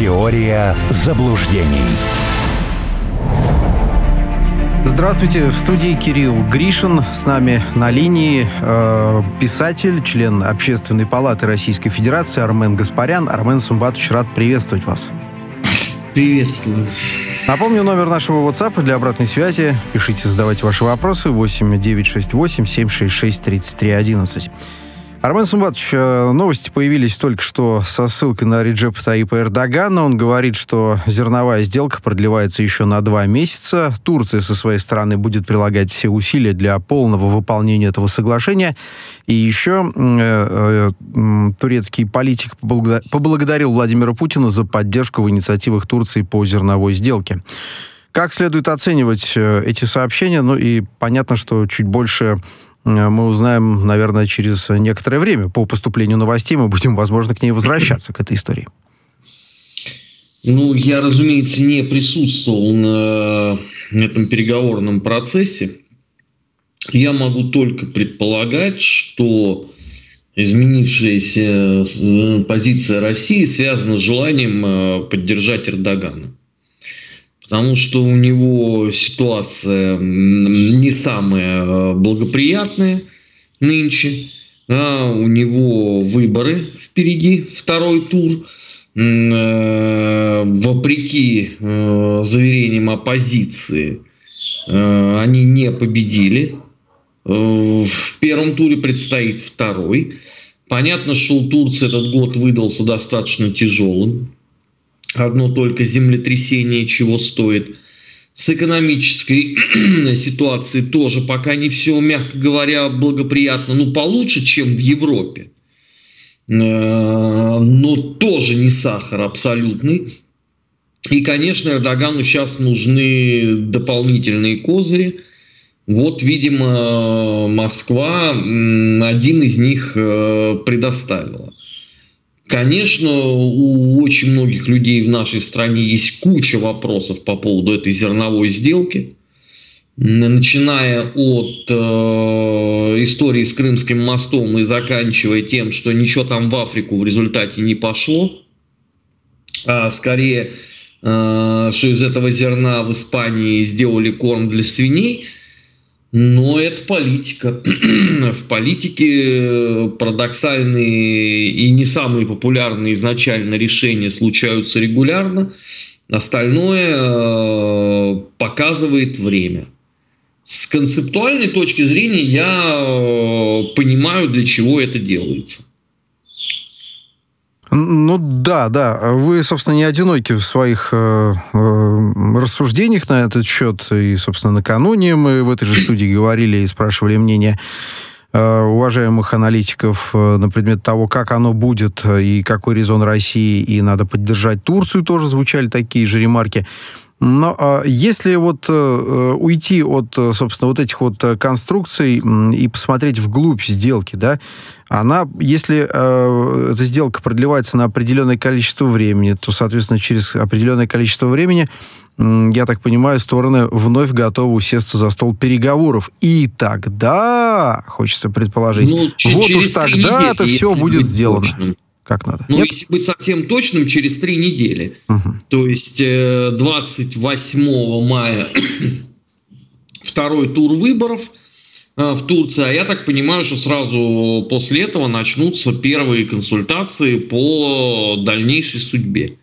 Теория заблуждений. Здравствуйте, в студии Кирилл Гришин. С нами на линии э, писатель, член Общественной палаты Российской Федерации Армен Гаспарян. Армен Сумбатович, рад приветствовать вас. Приветствую. Напомню, номер нашего WhatsApp для обратной связи. Пишите, задавайте ваши вопросы. 8 968 766 33 11. Армен Сумбатович, э, новости появились только что со ссылкой на Реджепа Таипа Эрдогана. Он говорит, что зерновая сделка продлевается еще на два месяца. Турция со своей стороны будет прилагать все усилия для полного выполнения этого соглашения. И еще э, э, турецкий политик поблагодарил Владимира Путина за поддержку в инициативах Турции по зерновой сделке. Как следует оценивать э, эти сообщения? Ну и понятно, что чуть больше мы узнаем, наверное, через некоторое время. По поступлению новостей мы будем, возможно, к ней возвращаться, к этой истории. Ну, я, разумеется, не присутствовал на этом переговорном процессе. Я могу только предполагать, что изменившаяся э, позиция России связана с желанием э, поддержать Эрдогана потому что у него ситуация не самая э, благоприятная нынче. А у него выборы впереди, второй тур. Э, вопреки э, заверениям оппозиции, они не победили. В первом туре предстоит второй. Понятно, что у Турции этот год выдался достаточно тяжелым одно только землетрясение чего стоит. С экономической ситуацией тоже пока не все, мягко говоря, благоприятно, ну получше, чем в Европе. Э, но тоже не сахар абсолютный. И, конечно, Эрдогану сейчас нужны дополнительные козыри. Вот, видимо, Москва один из них э, предоставила. Конечно, у очень многих людей в нашей стране есть куча вопросов по поводу этой зерновой сделки, начиная от э, истории с Крымским мостом и заканчивая тем, что ничего там в Африку в результате не пошло, а скорее, э, что из этого зерна в Испании сделали корм для свиней – но это политика. В политике э, парадоксальные и не самые популярные изначально решения случаются регулярно. Остальное э, показывает время. С концептуальной точки зрения я э, понимаю, для чего это делается. Ну да, да. Вы, собственно, не одиноки в своих э, э, рассуждениях на этот счет. И, собственно, накануне мы в этой же студии говорили и спрашивали мнение э, уважаемых аналитиков э, на предмет того, как оно будет и какой резон России, и надо поддержать Турцию, тоже звучали такие же ремарки. Но а если вот э, э, уйти от, э, собственно, вот этих вот конструкций и посмотреть вглубь сделки, да, она, если э, эта сделка продлевается на определенное количество времени, то, соответственно, через определенное количество времени, э, я так понимаю, стороны вновь готовы усесться за стол переговоров. И тогда, хочется предположить, ну, вот уж тогда это все будет сделано. Точным. Как надо? Ну, Нет? если быть совсем точным, через три недели. Угу. То есть 28 э, мая второй тур выборов э, в Турции. А я так понимаю, что сразу после этого начнутся первые консультации по дальнейшей судьбе.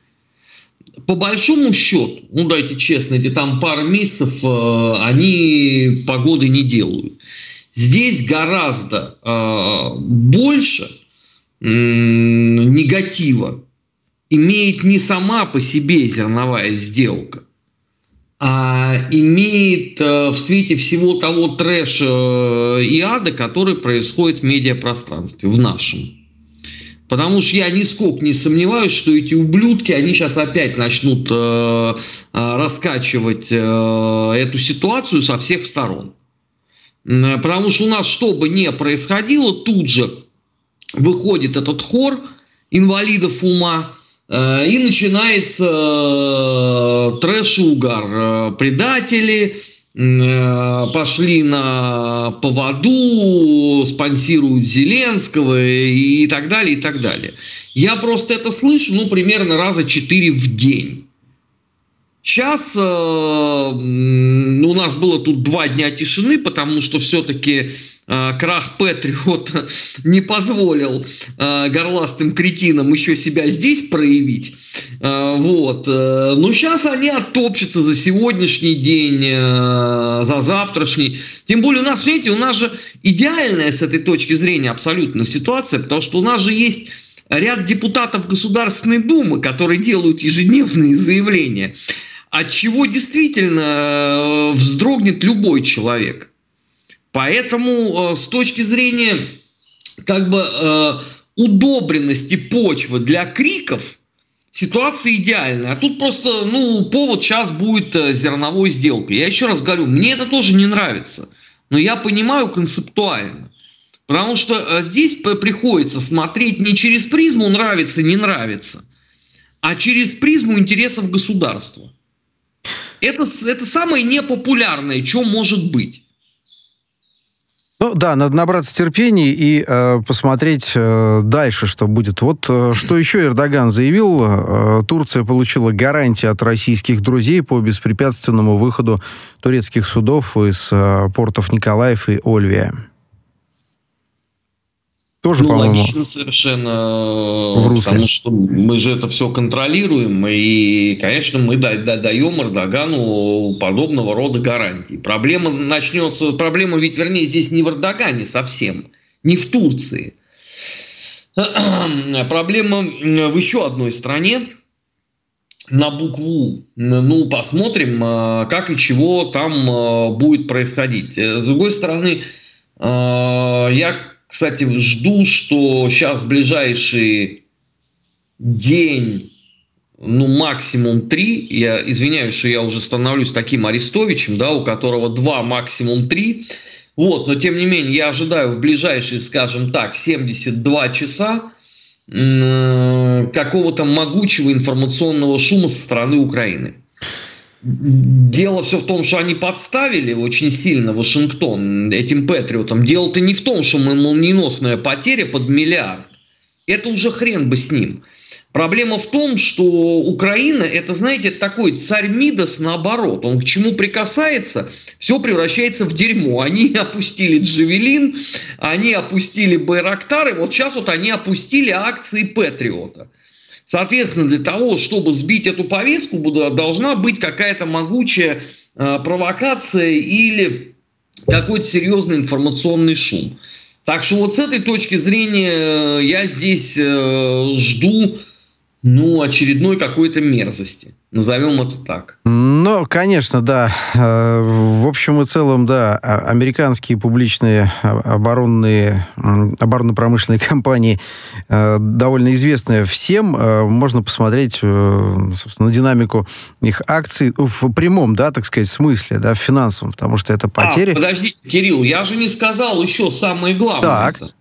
По большому счету, ну дайте честно, эти там пару месяцев э, они погоды не делают. Здесь гораздо больше негатива имеет не сама по себе зерновая сделка, а имеет э, в свете всего того трэша и ада, который происходит в медиапространстве, в нашем. Потому что я нисколько не сомневаюсь, что эти ублюдки, они сейчас опять начнут э, э раскачивать э, эту ситуацию со всех сторон. Потому что у нас, что бы ни происходило, тут же выходит этот хор инвалидов ума, э, и начинается э, трэш и угар. Э, предатели, пошли на поводу, спонсируют Зеленского и так далее, и так далее. Я просто это слышу, ну, примерно раза четыре в день. Сейчас э, у нас было тут два дня тишины, потому что все-таки э, крах Патриота не позволил э, горластым кретинам еще себя здесь проявить. Э, вот. Э, но сейчас они оттопчутся за сегодняшний день, э, за завтрашний. Тем более у нас, видите, у нас же идеальная с этой точки зрения абсолютно ситуация, потому что у нас же есть ряд депутатов Государственной Думы, которые делают ежедневные заявления от чего действительно э, вздрогнет любой человек. Поэтому э, с точки зрения как бы э, удобренности почвы для криков ситуация идеальная. А тут просто, ну, повод сейчас будет зерновой сделкой. Я еще раз говорю, мне это тоже не нравится. Но я понимаю концептуально. Потому что здесь приходится смотреть не через призму нравится, не нравится, а через призму интересов государства. Это, это самое непопулярное, что может быть. Ну да, надо набраться терпения и э, посмотреть э, дальше, что будет. Вот э, что еще Эрдоган заявил. Э, Турция получила гарантии от российских друзей по беспрепятственному выходу турецких судов из э, портов Николаев и Ольвия. Тоже, ну, по-моему, логично совершенно, в русле. потому что мы же это все контролируем, и, конечно, мы даем Эрдогану подобного рода гарантии. Проблема начнется, проблема ведь, вернее, здесь не в Эрдогане совсем, не в Турции. Проблема в еще одной стране, на букву, ну, посмотрим, как и чего там будет происходить. С другой стороны, я кстати, жду, что сейчас ближайший день, ну, максимум три, я извиняюсь, что я уже становлюсь таким Арестовичем, да, у которого два, максимум три, вот, но тем не менее, я ожидаю в ближайшие, скажем так, 72 часа какого-то могучего информационного шума со стороны Украины. Дело все в том, что они подставили очень сильно Вашингтон этим Патриотом. Дело-то не в том, что мы молниеносная потеря под миллиард. Это уже хрен бы с ним. Проблема в том, что Украина, это, знаете, такой царь Мидас наоборот. Он к чему прикасается, все превращается в дерьмо. Они опустили Джавелин, они опустили Байрактары, вот сейчас вот они опустили акции Патриота. Соответственно, для того, чтобы сбить эту повестку, должна быть какая-то могучая э, провокация или какой-то серьезный информационный шум. Так что вот с этой точки зрения э, я здесь э, жду ну, очередной какой-то мерзости. Назовем это так. Ну, конечно, да. Э, в общем и целом, да, а, американские публичные оборонные, оборонно-промышленные компании э, довольно известны всем. Э, можно посмотреть, собственно, на динамику их акций в прямом, да, так сказать, смысле, да, в финансовом, потому что это потери. А, подождите, Кирилл, я же не сказал еще самое главное. Так. Это.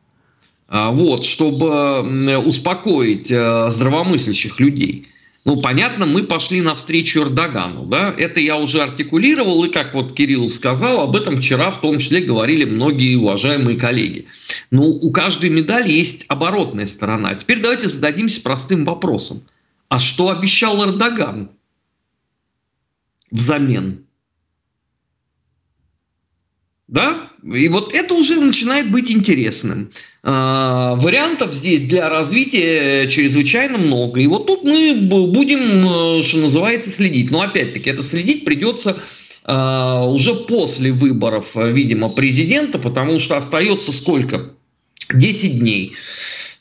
А, вот, чтобы успокоить э, здравомыслящих людей. Ну, понятно, мы пошли навстречу Эрдогану, да, это я уже артикулировал, и как вот Кирилл сказал, об этом вчера в том числе говорили многие уважаемые коллеги. Ну, у каждой медали есть оборотная сторона. Теперь давайте зададимся простым вопросом. А что обещал Эрдоган взамен? Да? И вот это уже начинает быть интересным. А, вариантов здесь для развития чрезвычайно много. И вот тут мы будем, э, что называется, следить. Но опять-таки это следить придется а, уже после выборов, видимо, президента, потому что остается сколько? 10 дней.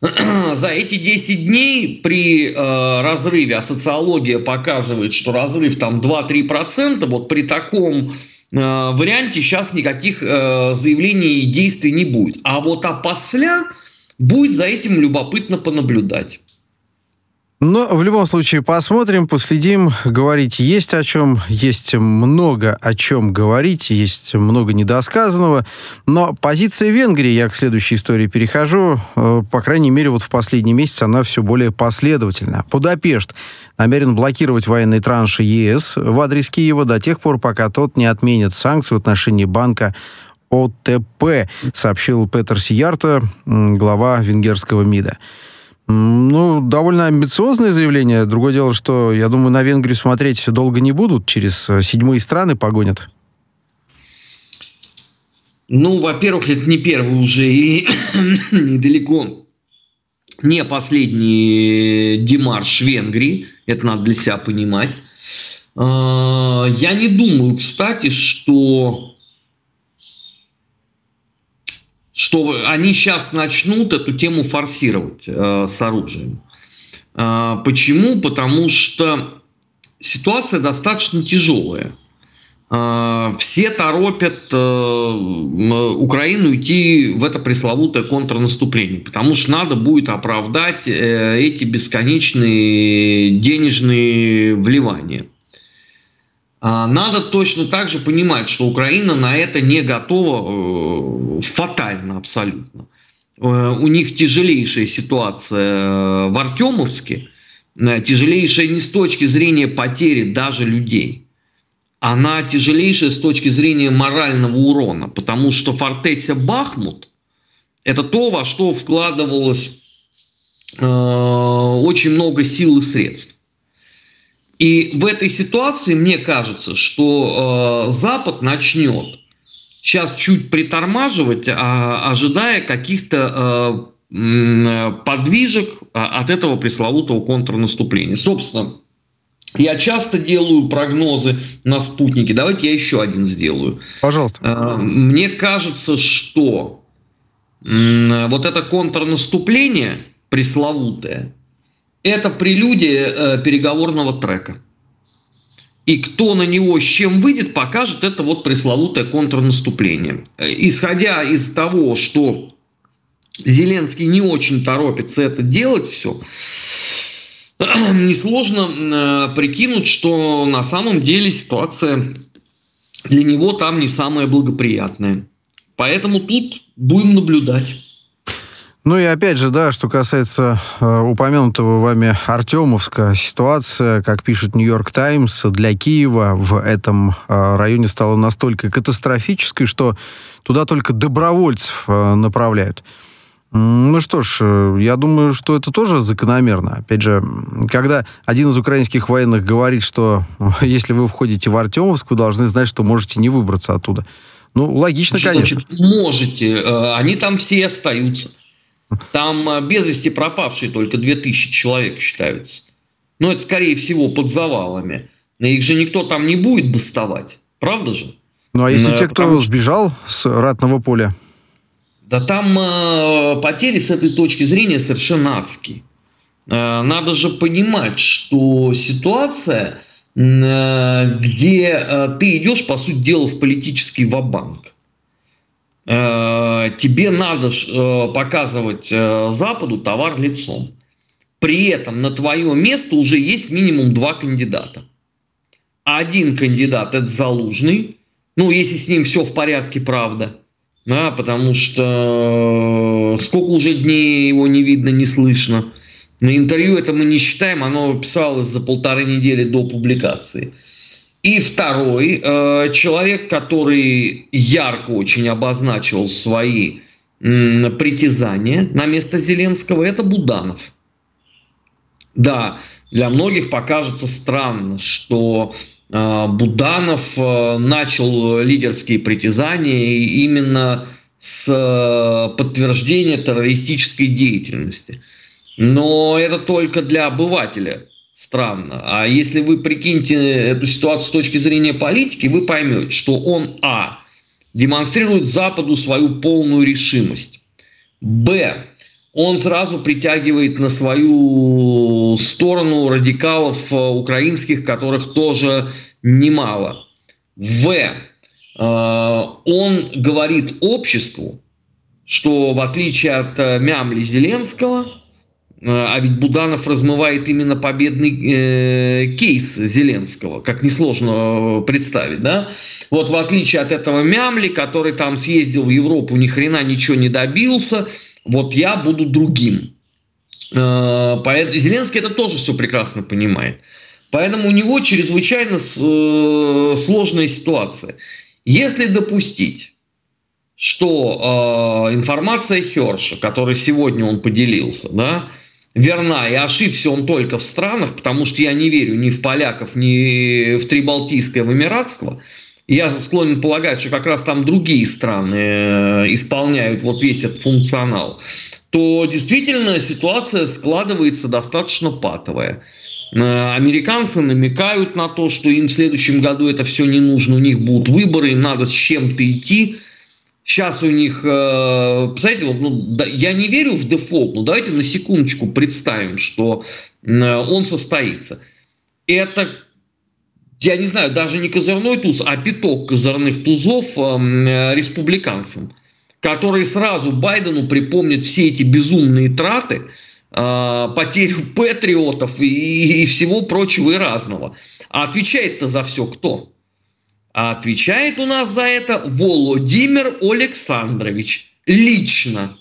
За эти 10 дней при э, разрыве, а социология показывает, что разрыв там 2-3%, вот при таком Э, варианте сейчас никаких э, заявлений и действий не будет. А вот опосля будет за этим любопытно понаблюдать. Но в любом случае посмотрим, последим. Говорить есть о чем, есть много о чем говорить, есть много недосказанного. Но позиция Венгрии, я к следующей истории перехожу, э, по крайней мере, вот в последний месяц она все более последовательна. Будапешт намерен блокировать военные транши ЕС в адрес Киева до тех пор, пока тот не отменит санкции в отношении банка ОТП, сообщил Петер Сиярта, глава венгерского МИДа. Ну, довольно амбициозное заявление. Другое дело, что, я думаю, на Венгрию смотреть долго не будут. Через э, седьмые страны погонят. Ну, во-первых, это не первый уже и недалеко не последний демарш Венгрии. Это надо для себя понимать. А, я не думаю, кстати, что что они сейчас начнут эту тему форсировать э, с оружием. Э, почему? Потому что ситуация достаточно тяжелая. Э, все торопят э, Украину идти в это пресловутое контрнаступление, потому что надо будет оправдать э, эти бесконечные денежные вливания. А, надо точно так же понимать, что Украина на это не готова э, фатально абсолютно. Э, у них тяжелейшая ситуация э, в Артемовске, тяжелейшая не с точки зрения потери даже людей, она тяжелейшая с точки зрения морального урона, потому что фортеця Бахмут – это то, во что вкладывалось очень много сил и средств. И в этой ситуации мне кажется, что э, Запад начнет сейчас чуть притормаживать, а, ожидая каких-то э, подвижек а, от этого пресловутого контрнаступления. Собственно, я часто делаю прогнозы на спутнике. Давайте я еще один сделаю. Пожалуйста. Э, мне кажется, что э, вот это контрнаступление пресловутое, это прелюдия э, переговорного трека. И кто на него с чем выйдет, покажет это вот пресловутое контрнаступление. Э, исходя из того, что Зеленский не очень торопится это делать все, несложно э, прикинуть, что на самом деле ситуация для него там не самая благоприятная. Поэтому тут будем наблюдать. Ну и опять же, да, что касается э, упомянутого вами Артемовска, ситуация, как пишет Нью-Йорк Таймс, для Киева в этом э, районе стала настолько катастрофической, что туда только добровольцев э, направляют. Ну что ж, э, я думаю, что это тоже закономерно. Опять же, когда один из украинских военных говорит, что если вы входите в Артемовск, вы должны знать, что можете не выбраться оттуда. Ну, логично, Значит, конечно. Можете. Э, они там все остаются. Там э, без вести пропавшие только 2000 человек считаются. Но это, скорее всего, под завалами. Их же никто там не будет доставать. Правда же? Ну, а если те, кто что... сбежал с ратного поля? Да там э, потери с этой точки зрения совершенно адские. Э, надо же понимать, что ситуация, э, где э, ты идешь, по сути дела, в политический вабанк. Э, тебе надо э, показывать э, Западу товар лицом. При этом на твое место уже есть минимум два кандидата. Один кандидат это Залужный, ну, если с ним все в порядке, правда. Да, потому что сколько уже дней его не видно, не слышно. На интервью это мы не считаем, оно писалось за полторы недели до публикации. И второй э, человек, который ярко очень обозначил свои э, притязания на место Зеленского, это Буданов. Да, для многих покажется странно, что э, Буданов э, начал лидерские притязания именно с э, подтверждения террористической деятельности. Но это только для обывателя странно. А если вы прикиньте эту ситуацию с точки зрения политики, вы поймете, что он, а, демонстрирует Западу свою полную решимость, б, он сразу притягивает на свою сторону радикалов э, украинских, которых тоже немало. В. Э, он говорит обществу, что в отличие от э, Мямли Зеленского, а ведь Буданов размывает именно победный э, кейс Зеленского, как несложно представить, да? Вот в отличие от этого Мямли, который там съездил в Европу, ни хрена ничего не добился, вот я буду другим. Э, Зеленский это тоже все прекрасно понимает. Поэтому у него чрезвычайно э, сложная ситуация. Если допустить, что э, информация Херша, которой сегодня он поделился, да, верна, и ошибся он только в странах, потому что я не верю ни в поляков, ни в Трибалтийское вымиратство, я склонен полагать, что как раз там другие страны э, исполняют вот весь этот функционал, то действительно ситуация складывается достаточно патовая. Э, американцы намекают на то, что им в следующем году это все не нужно, у них будут выборы, им надо с чем-то идти. Сейчас у них, э, представляете, вот, ну, да, я не верю в дефолт, но давайте на секундочку представим, что э, он состоится. Это, я не знаю, даже не козырной туз, а пяток козырных тузов э, республиканцам, которые сразу Байдену припомнят все эти безумные траты, потерю патриотов и, и всего прочего и разного. А отвечает-то за все кто? А отвечает у нас за это Володимир Александрович лично.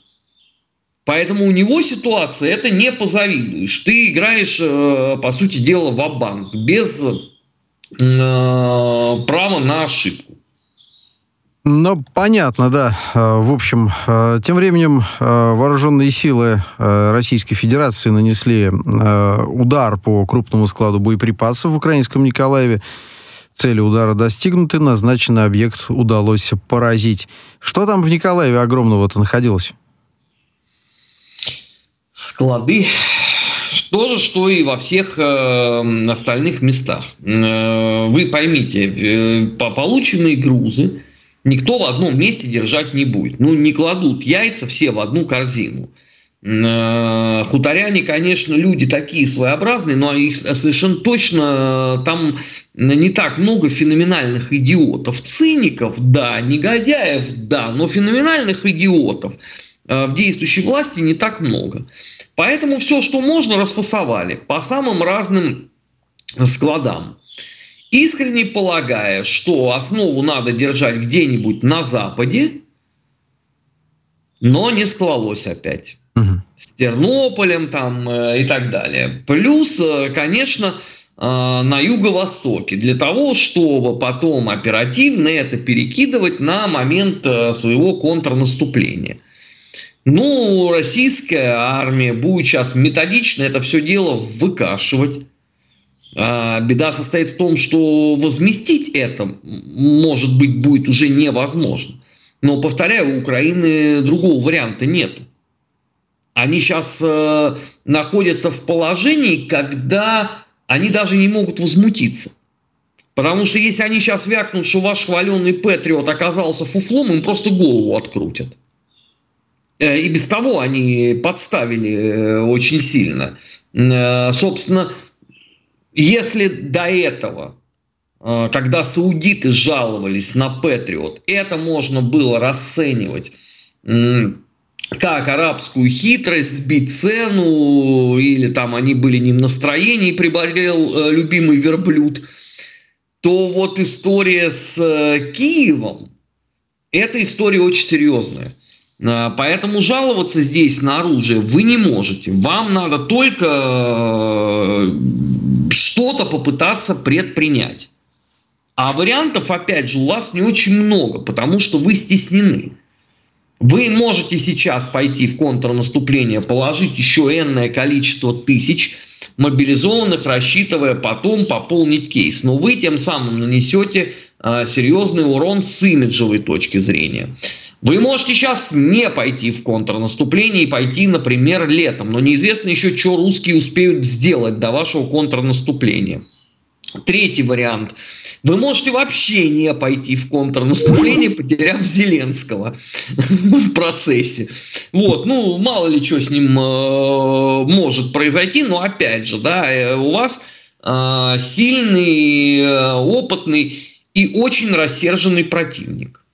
Поэтому у него ситуация, это не позавидуешь. Ты играешь, э, по сути дела, в банк без э, права на ошибку. Ну, понятно, да. Э, в общем, тем временем вооруженные силы Российской Федерации нанесли удар по крупному складу боеприпасов в украинском Николаеве. Цели удара достигнуты, назначенный объект удалось поразить. Что там в Николаеве огромного-то находилось? Склады. То же, что и во всех э, остальных местах. Э, вы поймите, э, по полученные грузы никто в одном месте держать не будет. Ну, не кладут яйца все в одну корзину. Э, хуторяне, конечно, люди такие своеобразные, но их совершенно точно э, там не так много феноменальных идиотов. Циников, да, негодяев, да, но феноменальных идиотов э, в действующей власти не так много. Поэтому все, что можно, расфасовали по самым разным складам. Искренне полагая, что основу надо держать где-нибудь на Западе, но не склалось опять угу. с Тернополем там э, и так далее. Плюс, э, конечно, э, на юго-востоке, для того, чтобы потом оперативно это перекидывать на момент своего контрнаступления. Ну, российская армия будет сейчас методично это все дело выкашивать. А беда состоит в том, что возместить это, может быть, будет уже невозможно. Но, повторяю, у Украины другого варианта нету они сейчас э, находятся в положении, когда они даже не могут возмутиться. Потому что если они сейчас вякнут, что ваш хваленный Патриот оказался фуфлом, им просто голову открутят. Э, и без того они подставили э, очень сильно. Э, собственно, если до этого, когда саудиты жаловались на Патриот, это можно было расценивать как арабскую хитрость, сбить цену, или там они были не в настроении, приболел э, любимый верблюд, то вот история с э, Киевом, эта история очень серьезная. Э, поэтому жаловаться здесь на оружие вы не можете. Вам надо только э, что-то попытаться предпринять. А вариантов, опять же, у вас не очень много, потому что вы стеснены. Вы можете сейчас пойти в контрнаступление, положить еще энное количество тысяч мобилизованных, рассчитывая потом пополнить кейс. Но вы тем самым нанесете э, серьезный урон с имиджевой точки зрения. Вы можете сейчас не пойти в контрнаступление и пойти, например, летом, но неизвестно еще, что русские успеют сделать до вашего контрнаступления. Третий вариант. Вы можете вообще не пойти в контрнаступление, потеряв Зеленского в процессе. Вот, ну, мало ли что с ним э, может произойти, но опять же, да, э, у вас э, сильный, опытный и очень рассерженный противник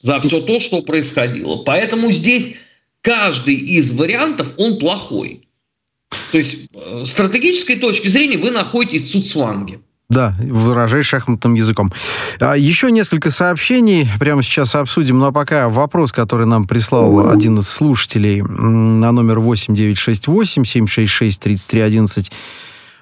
за все то, что происходило. Поэтому здесь каждый из вариантов, он плохой. То есть, э, с стратегической точки зрения вы находитесь в Цуцванге. Да, выражаясь шахматным языком. А, еще несколько сообщений прямо сейчас обсудим, но пока вопрос, который нам прислал один из слушателей на номер 8968-766-3311.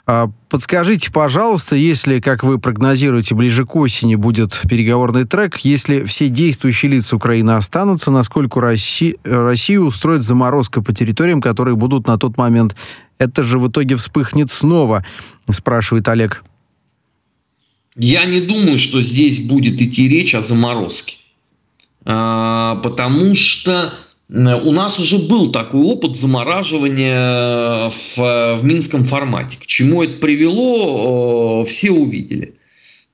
А, подскажите, пожалуйста, если, как вы прогнозируете, ближе к осени будет переговорный трек, если все действующие лица Украины останутся, насколько Россия, Россию устроит заморозка по территориям, которые будут на тот момент? Это же в итоге вспыхнет снова, спрашивает Олег. Я не думаю, что здесь будет идти речь о заморозке. А, потому что у нас уже был такой опыт замораживания в, в минском формате. К чему это привело, все увидели.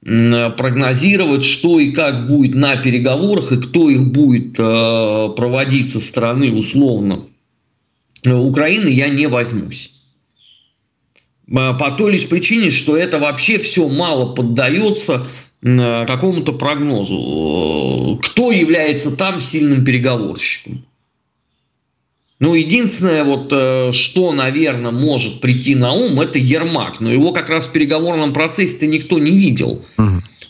Прогнозировать, что и как будет на переговорах, и кто их будет э, проводить со стороны условно Украины, я не возьмусь. Э, по той лишь причине, что это вообще все мало поддается э, какому-то прогнозу. Кто является там сильным переговорщиком? Ну, единственное, вот, э, что, наверное, может прийти на ум, это Ермак. Но его как раз в переговорном процессе-то никто не видел.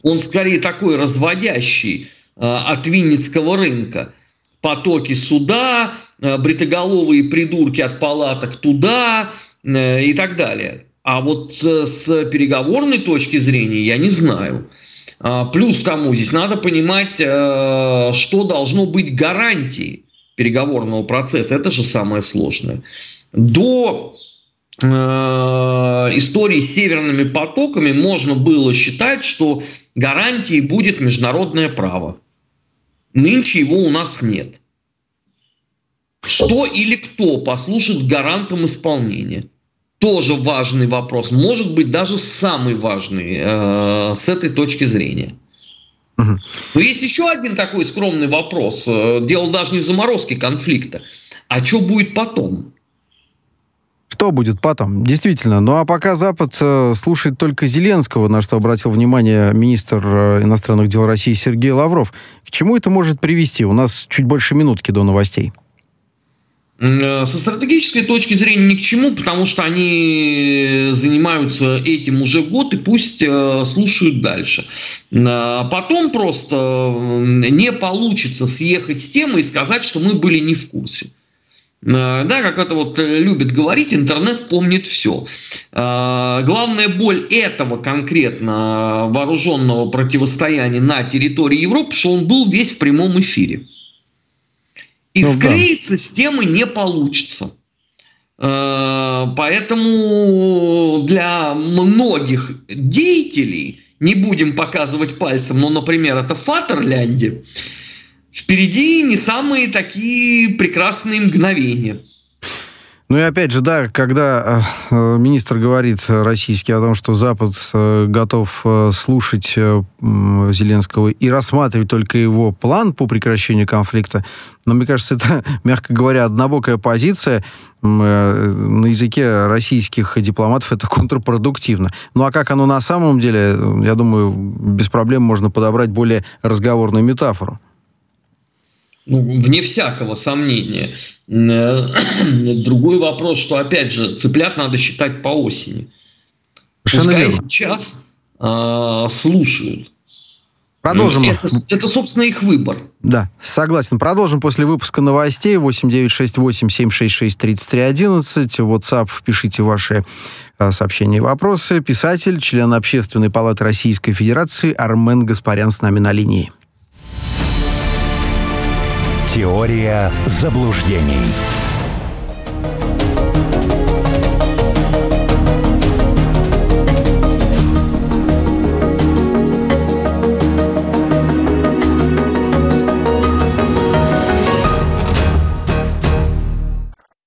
Он скорее такой разводящий от Винницкого рынка. Потоки сюда, бритоголовые придурки от палаток туда, Э, и так далее. А вот с переговорной точки зрения я не знаю. А, плюс к тому, здесь надо понимать, э, что должно быть гарантией переговорного процесса. Это же самое сложное. До э, истории с северными потоками можно было считать, что гарантией будет международное право. Нынче его у нас нет. Что или кто послужит гарантом исполнения? Тоже важный вопрос, может быть даже самый важный э, с этой точки зрения. Но есть еще один такой скромный вопрос. Э, дело даже не в заморозке конфликта. А что будет потом? Что будет потом? Действительно. Ну а пока Запад э, слушает только Зеленского, на что обратил внимание министр э, иностранных дел России Сергей Лавров. К чему это может привести? У нас чуть больше минутки до новостей. Э, со стратегической точки зрения ни к чему, потому что они занимаются этим уже год и пусть э, слушают дальше. А потом просто не получится съехать с темы и сказать, что мы были не в курсе. Э, да, как это вот любит говорить, интернет помнит все. Главная боль этого конкретно вооруженного противостояния на территории Европы, что он был весь в прямом эфире. И ну, склеиться да. с темы не получится. Э, поэтому для многих деятелей, не будем показывать пальцем, но, например, это Фатерлянде, впереди не самые такие прекрасные мгновения. Ну и опять же, да, когда э, э министр говорит российский о том, что Запад э, готов слушать Зеленского и рассматривать только его план по прекращению конфликта, но мне кажется, это, мягко говоря, однобокая позиция. На языке российских дипломатов это контрпродуктивно. Ну а как оно на самом деле, я думаю, без проблем можно подобрать более разговорную метафору ну, вне всякого сомнения. Э, другой вопрос, что, опять же, цыплят надо считать по осени. Пускай сейчас э, слушают. Продолжим. Это, это, собственно, их выбор. Да, согласен. Продолжим после выпуска новостей. 8968-766-3311. WhatsApp, пишите ваши э, сообщения и вопросы. Писатель, член Общественной палаты Российской Федерации Армен Гаспарян с нами на линии. Теория заблуждений.